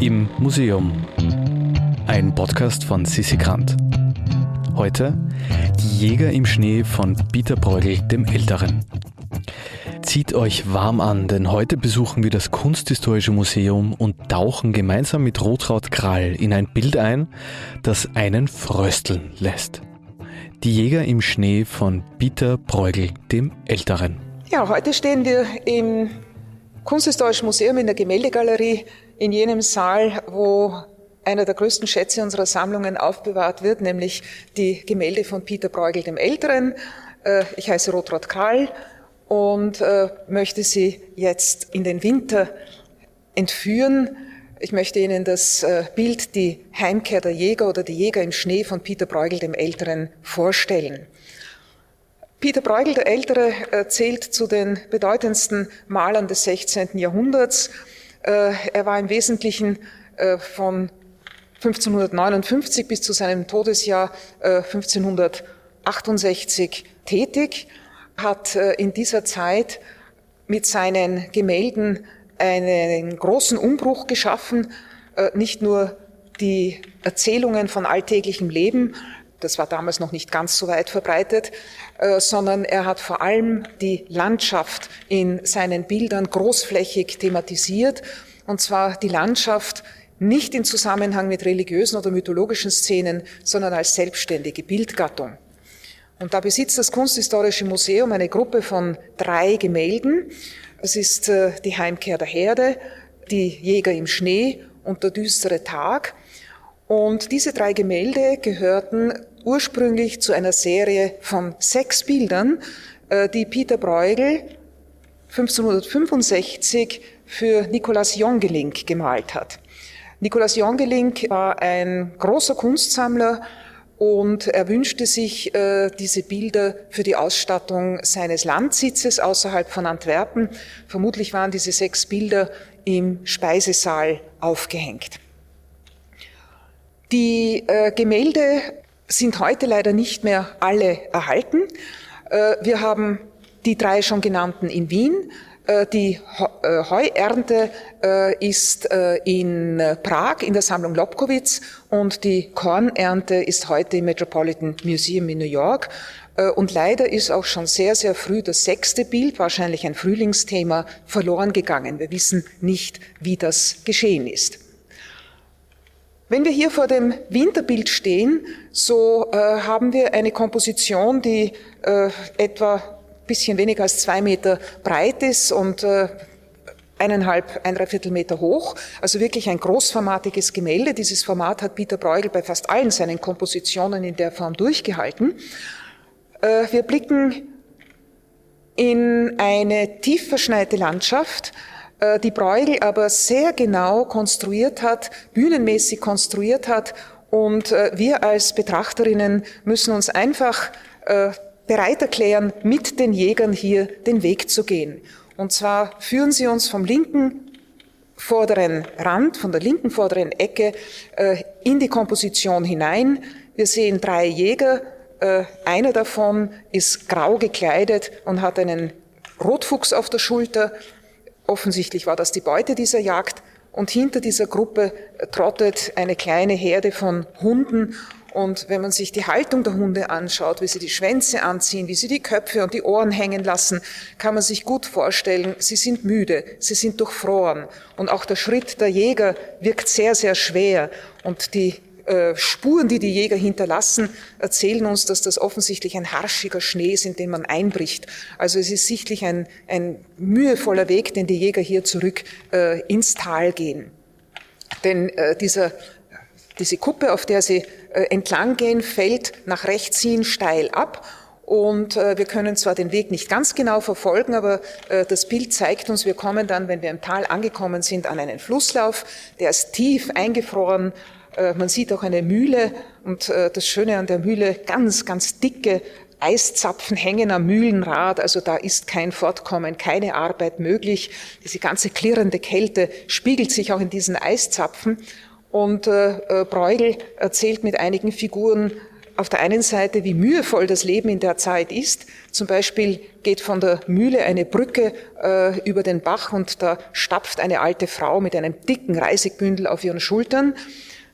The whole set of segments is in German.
Im Museum. Ein Podcast von Sissi Grant. Heute Die Jäger im Schnee von Peter Bruegel dem Älteren. Zieht euch warm an, denn heute besuchen wir das Kunsthistorische Museum und tauchen gemeinsam mit Rotraud Krall in ein Bild ein, das einen frösteln lässt. Die Jäger im Schnee von Peter Bruegel dem Älteren. Ja, heute stehen wir im Kunsthistorischen Museum in der Gemäldegalerie in jenem Saal, wo einer der größten Schätze unserer Sammlungen aufbewahrt wird, nämlich die Gemälde von Peter Bruegel dem Älteren. Äh, ich heiße Rotrud Krall und äh, möchte Sie jetzt in den Winter entführen. Ich möchte Ihnen das äh, Bild Die Heimkehr der Jäger oder Die Jäger im Schnee von Peter Bruegel dem Älteren vorstellen. Peter Bruegel der Ältere zählt zu den bedeutendsten Malern des 16. Jahrhunderts. Er war im Wesentlichen von 1559 bis zu seinem Todesjahr 1568 tätig hat äh, in dieser Zeit mit seinen Gemälden einen großen Umbruch geschaffen, äh, nicht nur die Erzählungen von alltäglichem Leben, das war damals noch nicht ganz so weit verbreitet, äh, sondern er hat vor allem die Landschaft in seinen Bildern großflächig thematisiert, und zwar die Landschaft nicht in Zusammenhang mit religiösen oder mythologischen Szenen, sondern als selbstständige Bildgattung. Und da besitzt das Kunsthistorische Museum eine Gruppe von drei Gemälden. Es ist äh, die Heimkehr der Herde, die Jäger im Schnee und der düstere Tag. Und diese drei Gemälde gehörten ursprünglich zu einer Serie von sechs Bildern, äh, die Peter Bruegel 1565 für Nikolaus Jongeling gemalt hat. Nikolaus Jongeling war ein großer Kunstsammler, und er wünschte sich äh, diese Bilder für die Ausstattung seines Landsitzes außerhalb von Antwerpen. Vermutlich waren diese sechs Bilder im Speisesaal aufgehängt. Die äh, Gemälde sind heute leider nicht mehr alle erhalten. Äh, wir haben die drei schon genannten in Wien, äh, die äh, Heuernte äh, ist in Prag in der Sammlung Lobkowitz und die Kornernte ist heute im Metropolitan Museum in New York. Und leider ist auch schon sehr, sehr früh das sechste Bild, wahrscheinlich ein Frühlingsthema, verloren gegangen. Wir wissen nicht, wie das geschehen ist. Wenn wir hier vor dem Winterbild stehen, so äh, haben wir eine Komposition, die äh, etwa bisschen weniger als zwei Meter breit ist und äh, eineinhalb, ein Dreiviertel Meter hoch. Also wirklich ein großformatiges Gemälde. Dieses Format hat Peter Bruegel bei fast allen seinen Kompositionen in der Form durchgehalten. Äh, wir blicken in eine tief verschneite Landschaft, äh, die Bruegel aber sehr genau konstruiert hat, bühnenmäßig konstruiert hat und wir als Betrachterinnen müssen uns einfach bereit erklären, mit den Jägern hier den Weg zu gehen. Und zwar führen sie uns vom linken vorderen Rand, von der linken vorderen Ecke äh, in die Komposition hinein. Wir sehen drei Jäger. Äh, einer davon ist grau gekleidet und hat einen Rotfuchs auf der Schulter. Offensichtlich war das die Beute dieser Jagd. Und hinter dieser Gruppe trottet eine kleine Herde von Hunden und wenn man sich die Haltung der Hunde anschaut, wie sie die Schwänze anziehen, wie sie die Köpfe und die Ohren hängen lassen, kann man sich gut vorstellen, sie sind müde, sie sind durchfroren. Und auch der Schritt der Jäger wirkt sehr, sehr schwer. Und die äh, Spuren, die die Jäger hinterlassen, erzählen uns, dass das offensichtlich ein harschiger Schnee ist, in den man einbricht. Also es ist sichtlich ein, ein mühevoller Weg, den die Jäger hier zurück äh, ins Tal gehen. Denn äh, dieser diese Kuppe, auf der Sie äh, entlang gehen, fällt nach rechts hin steil ab. Und äh, wir können zwar den Weg nicht ganz genau verfolgen, aber äh, das Bild zeigt uns, wir kommen dann, wenn wir im Tal angekommen sind, an einen Flusslauf, der ist tief eingefroren. Äh, man sieht auch eine Mühle und äh, das Schöne an der Mühle, ganz, ganz dicke Eiszapfen hängen am Mühlenrad, also da ist kein Fortkommen, keine Arbeit möglich. Diese ganze klirrende Kälte spiegelt sich auch in diesen Eiszapfen. Und äh, äh, Bruegel erzählt mit einigen Figuren auf der einen Seite, wie mühevoll das Leben in der Zeit ist. Zum Beispiel geht von der Mühle eine Brücke über den Bach und da stapft eine alte Frau mit einem dicken Reisigbündel auf ihren Schultern.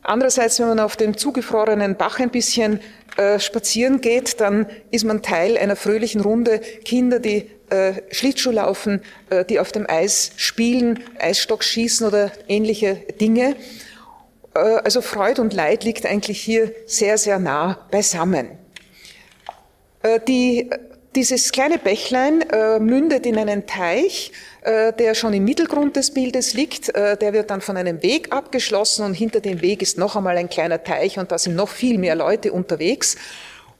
Andererseits, wenn man auf dem zugefrorenen Bach ein bisschen äh, spazieren geht, dann ist man Teil einer fröhlichen Runde. Kinder, die äh, Schlittschuh laufen, äh, die auf dem Eis spielen, Eisstock schießen oder ähnliche Dinge. Äh, also Freud und Leid liegt eigentlich hier sehr, sehr nah beisammen. Äh, die, dieses kleine Bächlein äh, mündet in einen Teich, der schon im Mittelgrund des Bildes liegt. Der wird dann von einem Weg abgeschlossen und hinter dem Weg ist noch einmal ein kleiner Teich und da sind noch viel mehr Leute unterwegs.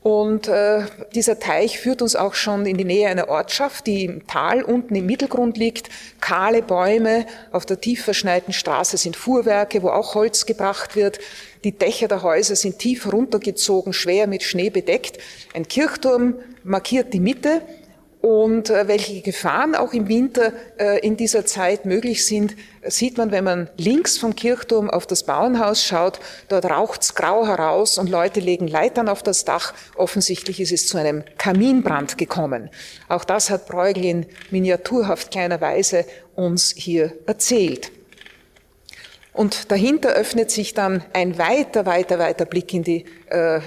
Und äh, dieser Teich führt uns auch schon in die Nähe einer Ortschaft, die im Tal unten im Mittelgrund liegt. Kahle Bäume, auf der tief verschneiten Straße sind Fuhrwerke, wo auch Holz gebracht wird. Die Dächer der Häuser sind tief runtergezogen, schwer mit Schnee bedeckt. Ein Kirchturm markiert die Mitte und äh, welche Gefahren auch im Winter äh, in dieser Zeit möglich sind, sieht man, wenn man links vom Kirchturm auf das Bauernhaus schaut. Dort raucht's grau heraus und Leute legen Leitern auf das Dach. Offensichtlich ist es zu einem Kaminbrand gekommen. Auch das hat Bruegel in miniaturhaft kleiner Weise uns hier erzählt. Und dahinter öffnet sich dann ein weiter, weiter, weiter Blick in die, äh,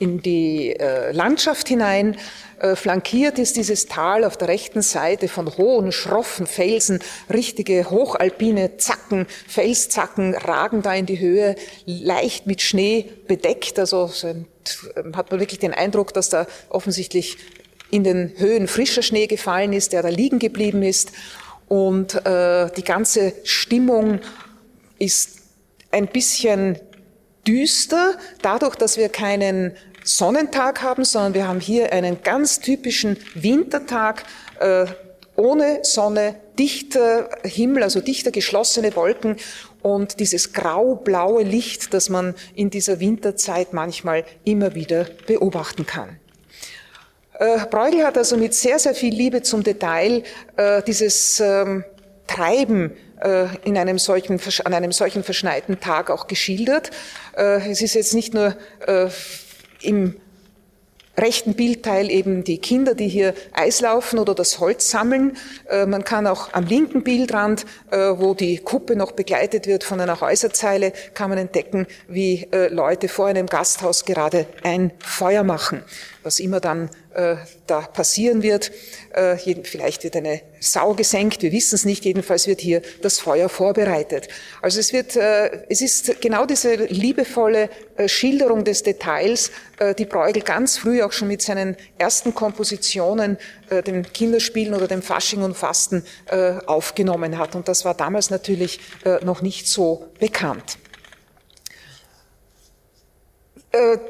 in die äh, Landschaft hinein. Äh, flankiert ist dieses Tal auf der rechten Seite von hohen, schroffen Felsen, richtige hochalpine Zacken, Felszacken ragen da in die Höhe, leicht mit Schnee bedeckt. Also so ein, hat man wirklich den Eindruck, dass da offensichtlich in den Höhen frischer Schnee gefallen ist, der da liegen geblieben ist. Und äh, die ganze Stimmung ist ein bisschen düster, dadurch, dass wir keinen Sonnentag haben, sondern wir haben hier einen ganz typischen Wintertag äh, ohne Sonne, dichter Himmel, also dichter geschlossene Wolken und dieses grau-blaue Licht, das man in dieser Winterzeit manchmal immer wieder beobachten kann. Äh, Bruegel hat also mit sehr, sehr viel Liebe zum Detail äh, dieses ähm, Treiben äh, in einem solchen, an einem solchen verschneiten Tag auch geschildert. Äh, es ist jetzt nicht nur äh, im rechten Bildteil eben die Kinder, die hier Eis laufen oder das Holz sammeln. Äh, man kann auch am linken Bildrand, äh, wo die Kuppe noch begleitet wird von einer Häuserzeile, kann man entdecken, wie äh, Leute vor einem Gasthaus gerade ein Feuer machen was immer dann äh, da passieren wird. Äh, vielleicht wird eine Sau gesenkt, wir wissen es nicht. Jedenfalls wird hier das Feuer vorbereitet. Also es wird, äh, es ist genau diese liebevolle äh, Schilderung des Details, äh, die Bruegel ganz früh auch schon mit seinen ersten Kompositionen, äh, dem Kinderspielen oder dem Fasching und Fasten aufgenommen hat. Und das war damals natürlich noch nicht so bekannt.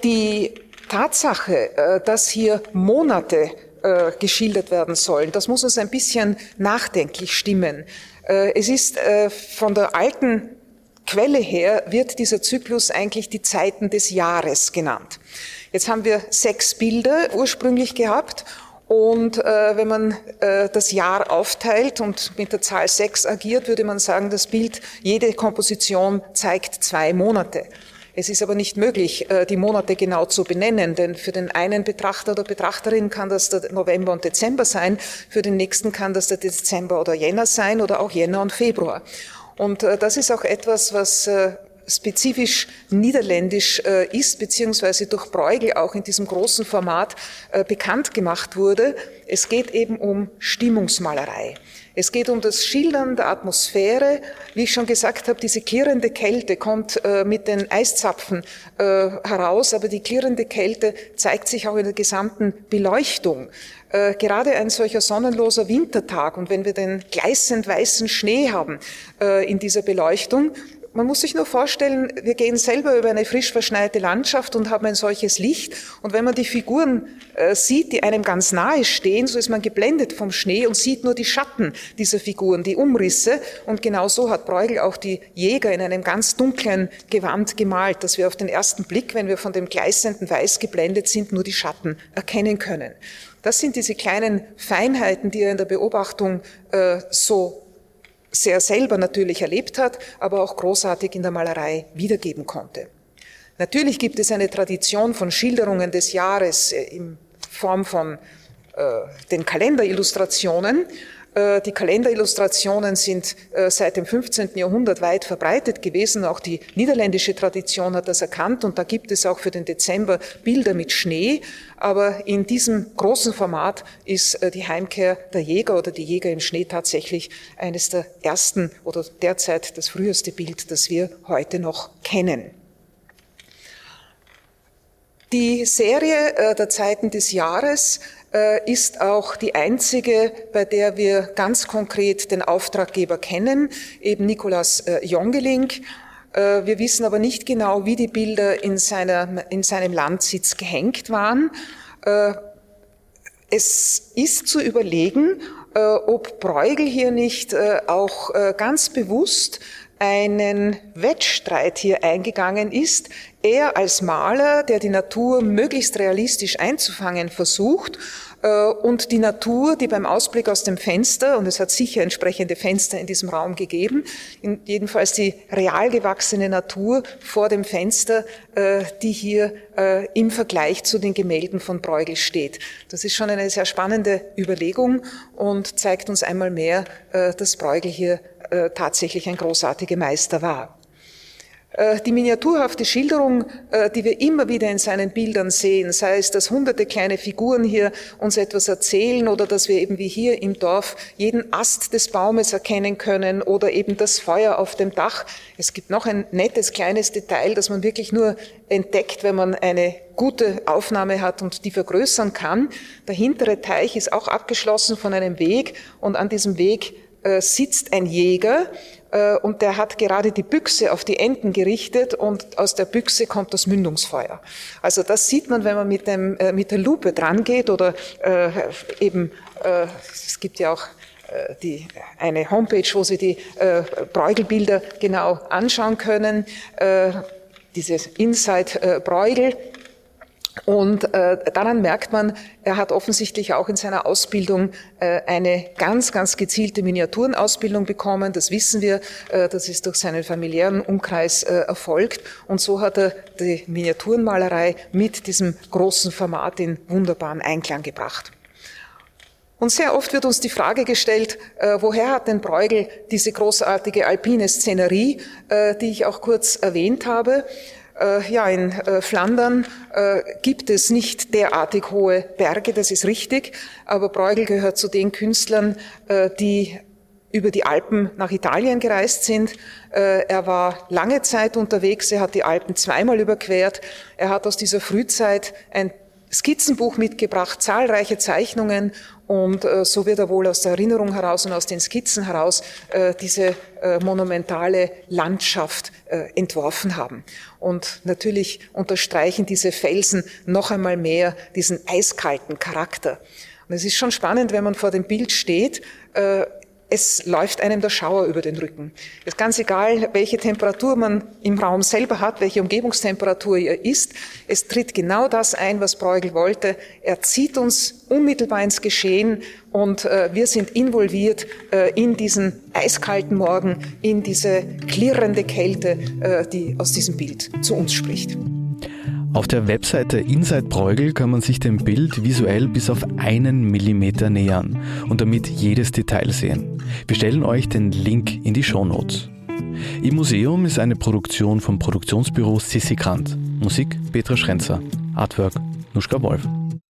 Die Tatsache, äh, dass hier Monate äh, geschildert werden sollen, das muss uns ein bisschen nachdenklich stimmen. Äh, es ist von der alten Quelle her wird dieser Zyklus eigentlich die Zeiten des Jahres genannt. Jetzt haben wir sechs Bilder ursprünglich gehabt und äh, wenn man äh, das Jahr aufteilt und mit der Zahl sechs agiert, würde man sagen, das Bild, jede Komposition zeigt zwei Monate. Es ist aber nicht möglich, äh, die Monate genau zu benennen, denn für den einen Betrachter oder Betrachterin kann das der November und Dezember sein, für den nächsten kann das der Dezember oder Jänner sein oder auch Jänner und Februar. Und äh, das ist auch etwas, was äh, spezifisch niederländisch ist, beziehungsweise durch Bruegel auch in diesem großen Format bekannt gemacht wurde. Es geht eben um Stimmungsmalerei. Es geht um das Schildern der Atmosphäre. Wie ich schon gesagt habe, diese klirrende Kälte kommt äh, mit den Eiszapfen äh, heraus, aber die klirrende Kälte zeigt sich auch in der gesamten Beleuchtung. Äh, gerade ein solcher sonnenloser Wintertag und wenn wir den gleißend weißen Schnee haben äh, in dieser Beleuchtung, man muss sich nur vorstellen, wir gehen selber über eine frisch verschneite Landschaft und haben ein solches Licht. Und wenn man die Figuren äh, sieht, die einem ganz nahe stehen, so ist man geblendet vom Schnee und sieht nur die Schatten dieser Figuren, die Umrisse. Und genau so hat Bruegel auch die Jäger in einem ganz dunklen Gewand gemalt, dass wir auf den ersten Blick, wenn wir von dem gleißenden Weiß geblendet sind, nur die Schatten erkennen können. Das sind diese kleinen Feinheiten, die er in der Beobachtung äh, so sehr selber natürlich erlebt hat, aber auch großartig in der Malerei wiedergeben konnte. Natürlich gibt es eine Tradition von Schilderungen des Jahres in Form von den Kalenderillustrationen, äh, die Kalenderillustrationen sind äh, seit dem 15. Jahrhundert weit verbreitet gewesen. Auch die niederländische Tradition hat das erkannt und da gibt es auch für den Dezember Bilder mit Schnee. Aber in diesem großen Format ist äh, die Heimkehr der Jäger oder die Jäger im Schnee tatsächlich eines der ersten oder derzeit das früheste Bild, das wir heute noch kennen. Die Serie der Zeiten des Jahres äh, ist auch die einzige, bei der wir ganz konkret den Auftraggeber kennen, eben Nikolaus äh, Jongeling. Äh, wir wissen aber nicht genau, wie die Bilder in, seiner, in seinem Landsitz gehängt waren. Es ist zu überlegen, ob Bruegel hier nicht auch ganz bewusst einen Wettstreit hier eingegangen ist. Er als Maler, der die Natur möglichst realistisch einzufangen versucht, äh, und die Natur, die beim Ausblick aus dem Fenster, und es hat sicher entsprechende Fenster in diesem Raum gegeben, jedenfalls die real gewachsene Natur vor dem Fenster, äh, die hier äh, im Vergleich zu den Gemälden von Bruegel steht. Das ist schon eine sehr spannende Überlegung und zeigt uns einmal mehr, dass Bruegel hier äh, tatsächlich ein großartiger Meister war. Äh, die miniaturhafte Schilderung, äh, die wir immer wieder in seinen Bildern sehen, sei es, dass hunderte kleine Figuren hier uns etwas erzählen oder dass wir eben wie hier im Dorf jeden Ast des Baumes erkennen können oder eben das Feuer auf dem Dach. Es gibt noch ein nettes kleines Detail, das man wirklich nur entdeckt, wenn man eine gute Aufnahme hat und die vergrößern kann. Der hintere Teich ist auch abgeschlossen von einem Weg und an diesem Weg äh, sitzt ein Jäger äh, und der hat gerade die Büchse auf die Enden gerichtet und aus der Büchse kommt das Mündungsfeuer. Also das sieht man, wenn man mit, dem, äh, mit der Lupe dran geht oder eben, es gibt ja auch die, eine Homepage, wo Sie die Bräugelbilder genau anschauen können. Dieses Inside Bräugel und äh, daran merkt man, er hat offensichtlich auch in seiner Ausbildung äh, eine ganz, ganz gezielte Miniaturenausbildung bekommen. Das wissen wir. Äh, das ist durch seinen familiären Umkreis äh, erfolgt. Und so hat er die Miniaturenmalerei mit diesem großen Format in wunderbaren Einklang gebracht. Und sehr oft wird uns die Frage gestellt, äh, woher hat denn Bruegel diese großartige alpine Szenerie, äh, die ich auch kurz erwähnt habe. Äh, ja, in äh, Flandern äh, gibt es nicht derartig hohe Berge, das ist richtig, aber Bruegel gehört zu den Künstlern, die über die Alpen nach Italien gereist sind. Er war lange Zeit unterwegs, er hat die Alpen zweimal überquert. Er hat aus dieser Frühzeit ein Skizzenbuch mitgebracht, zahlreiche Zeichnungen und äh, so wird er wohl aus der Erinnerung heraus und aus den Skizzen heraus äh, diese äh, monumentale Landschaft äh, entworfen haben. Und natürlich unterstreichen diese Felsen noch einmal mehr diesen eiskalten Charakter. Und es ist schon spannend, wenn man vor dem Bild steht, äh, es läuft einem der Schauer über den Rücken. Es ist ganz egal, welche Temperatur man im Raum selber hat, welche Umgebungstemperatur er ist. Es tritt genau das ein, was Bruegel wollte. Er zieht uns unmittelbar ins Geschehen und äh, wir sind involviert äh, in diesen eiskalten Morgen, in diese klirrende Kälte, äh, die aus diesem Bild zu uns spricht. Auf der Webseite Inside Bruegel kann man sich dem Bild visuell bis auf einen Millimeter nähern und damit jedes Detail sehen. Wir stellen euch den Link in die Shownotes. Im Museum ist eine Produktion vom Produktionsbüro Sissi Grant. Musik Petra Schrenzer. Artwork Nuschka Wolf.